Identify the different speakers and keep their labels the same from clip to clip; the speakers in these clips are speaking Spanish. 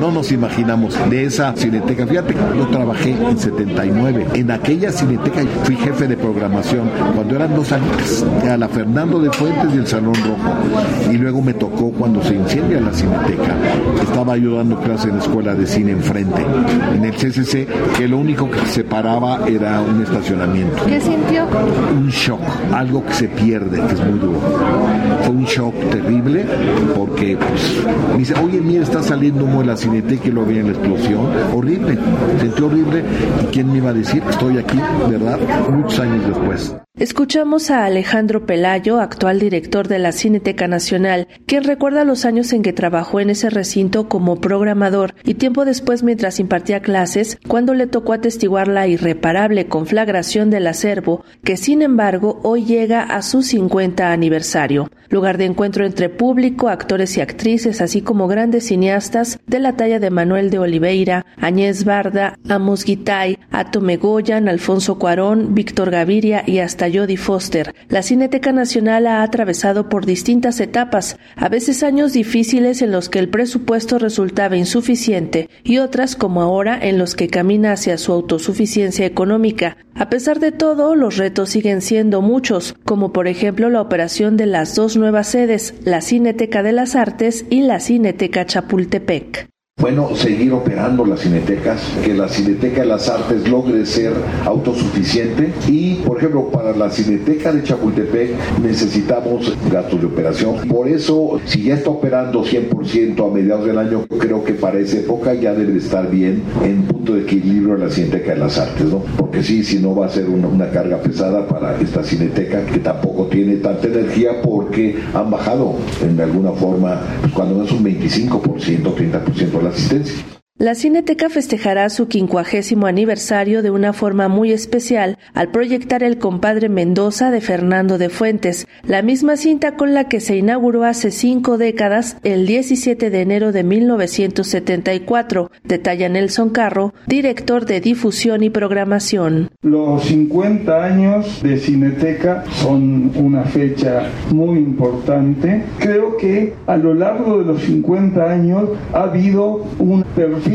Speaker 1: No nos imaginamos de esa cineteca. Fíjate, yo trabajé en 79. En aquella cineteca fui jefe de programación cuando eran dos años, a la Fernando de Fuentes y el Salón Rojo. Y luego me tocó cuando se incendia la cineteca. Estaba yo dando clase en la escuela de cine enfrente, en el CCC, que lo único que separaba era un estacionamiento.
Speaker 2: ¿Qué sintió?
Speaker 1: Un shock, algo que se pierde, que es muy duro. Fue un shock terrible porque pues, me dice, oye, mira, está saliendo humo de la cineteca y lo vi en la explosión. Horrible, sentí horrible. ¿Y quién me iba a decir? Estoy aquí, ¿verdad? Muchos años después.
Speaker 3: Escuchamos a Alejandro Pelayo, actual director de la Cineteca Nacional, quien recuerda los años en que trabajó en ese recinto como programador y tiempo después mientras impartía clases, cuando le tocó atestiguar la irreparable conflagración del acervo, que sin embargo hoy llega a su 50 aniversario, lugar de encuentro entre público, actores y actrices, así como grandes cineastas de la talla de Manuel de Oliveira, Añez Barda, Amos Guitay, Ato Megoyan, Alfonso Cuarón, Víctor Gaviria y hasta Jodie Foster, la Cineteca Nacional ha atravesado por distintas etapas, a veces años difíciles en los que el presupuesto resultaba insuficiente y otras como ahora en los que camina hacia su autosuficiencia económica. A pesar de todo, los retos siguen siendo muchos, como por ejemplo la operación de las dos nuevas sedes, la Cineteca de las Artes y la Cineteca Chapultepec.
Speaker 1: Bueno, seguir operando las cinetecas, que la Cineteca de las Artes logre ser autosuficiente y, por ejemplo, para la Cineteca de Chapultepec necesitamos gastos de operación. Por eso, si ya está operando 100% a mediados del año, creo que para esa época ya debe estar bien en punto de equilibrio la Cineteca de las Artes, ¿no? Porque sí, si no va a ser una, carga pesada para esta Cineteca que tampoco tiene tanta energía porque han bajado en alguna forma, pues, cuando es un 25%, 30% la asistencia.
Speaker 3: La Cineteca festejará su quincuagésimo aniversario de una forma muy especial al proyectar El compadre Mendoza de Fernando de Fuentes, la misma cinta con la que se inauguró hace cinco décadas, el 17 de enero de 1974, detalla Nelson Carro, director de difusión y programación.
Speaker 4: Los 50 años de Cineteca son una fecha muy importante. Creo que a lo largo de los 50 años ha habido un perfil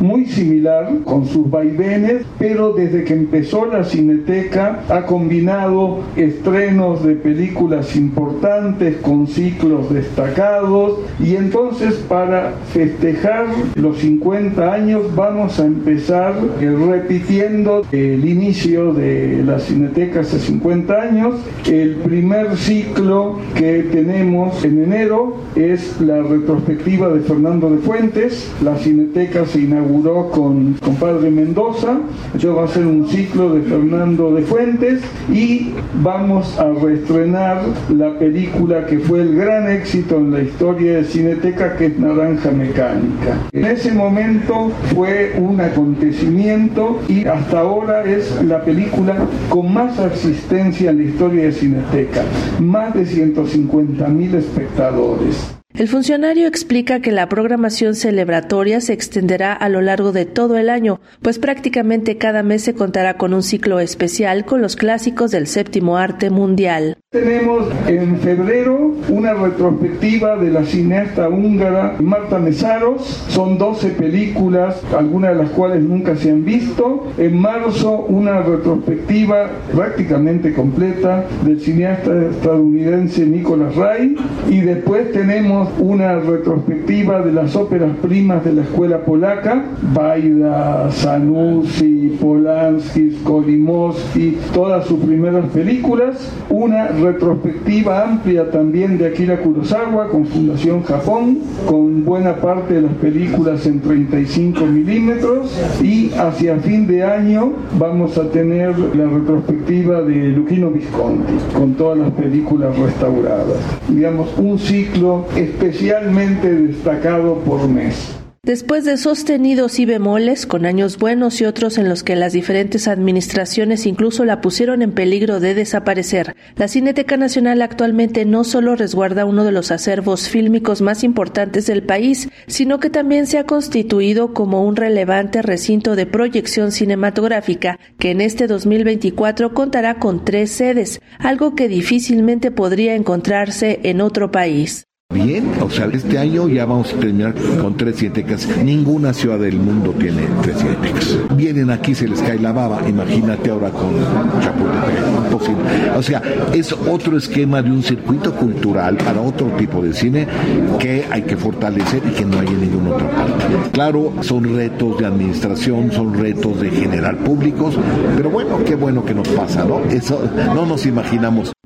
Speaker 4: muy similar con sus vaivenes, pero desde que empezó la Cineteca ha combinado estrenos de películas importantes con ciclos destacados y entonces para festejar los 50 años vamos a empezar eh, repitiendo el inicio de la Cineteca hace 50 años. El primer ciclo que tenemos en enero es la retrospectiva de Fernando de Fuentes, la Cineteca se inauguró con Compadre Mendoza, yo va a ser un ciclo de Fernando de Fuentes y vamos a reestrenar la película que fue el gran éxito en la historia de Cineteca, que es Naranja Mecánica. En ese momento fue un acontecimiento y hasta ahora es la película con más asistencia en la historia de Cineteca, más de 150 mil espectadores.
Speaker 3: El funcionario explica que la programación celebratoria se extenderá a lo largo de todo el año, pues prácticamente cada mes se contará con un ciclo especial con los clásicos del séptimo arte mundial.
Speaker 4: Tenemos en febrero una retrospectiva de la cineasta húngara Marta Mesaros. Son 12 películas, algunas de las cuales nunca se han visto. En marzo una retrospectiva prácticamente completa del cineasta estadounidense Nicholas Ray. Y después tenemos una retrospectiva de las óperas primas de la escuela polaca. Baida, Zanussi, Polanski, Skolimowski, todas sus primeras películas. Una retrospectiva amplia también de Akira Kurosawa con Fundación Japón, con buena parte de las películas en 35 milímetros y hacia fin de año vamos a tener la retrospectiva de Luchino Visconti con todas las películas restauradas. Digamos, un ciclo especialmente destacado por mes.
Speaker 3: Después de sostenidos y bemoles, con años buenos y otros en los que las diferentes administraciones incluso la pusieron en peligro de desaparecer, la Cineteca Nacional actualmente no solo resguarda uno de los acervos fílmicos más importantes del país, sino que también se ha constituido como un relevante recinto de proyección cinematográfica que en este 2024 contará con tres sedes, algo que difícilmente podría encontrarse en otro país.
Speaker 1: Bien, o sea, este año ya vamos a terminar con tres cinetecas. Ninguna ciudad del mundo tiene tres cinetecas. Vienen aquí, se les cae la baba. Imagínate ahora con Chapultepec. Imposible. O sea, es otro esquema de un circuito cultural para otro tipo de cine que hay que fortalecer y que no hay en ninguna otra parte. Claro, son retos de administración, son retos de generar públicos, pero bueno, qué bueno que nos pasa, ¿no? Eso no nos imaginamos.